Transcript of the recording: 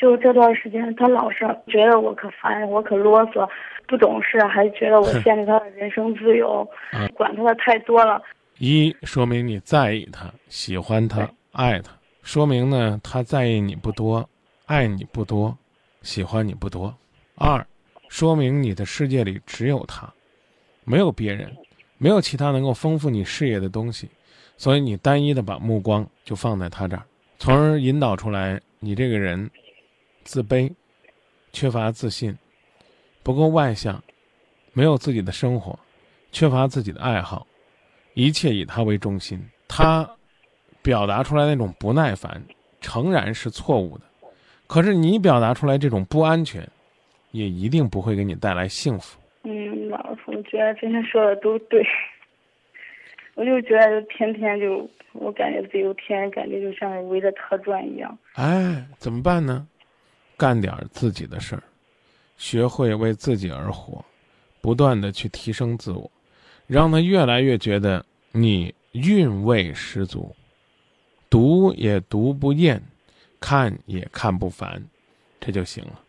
就这段时间，他老是觉得我可烦，我可啰嗦，不懂事，还觉得我限制他的人生自由，管他的太多了。一说明你在意他，喜欢他，爱他，说明呢他在意你不多，爱你不多，喜欢你不多。二，说明你的世界里只有他，没有别人，没有其他能够丰富你视野的东西，所以你单一的把目光就放在他这儿，从而引导出来你这个人自卑，缺乏自信，不够外向，没有自己的生活，缺乏自己的爱好。一切以他为中心，他表达出来那种不耐烦，诚然是错误的。可是你表达出来这种不安全，也一定不会给你带来幸福。嗯，老师，我觉得今天说的都对。我就觉得天天就，我感觉自己天天感觉就像围着他转一样。哎，怎么办呢？干点自己的事儿，学会为自己而活，不断的去提升自我。让他越来越觉得你韵味十足，读也读不厌，看也看不烦，这就行了。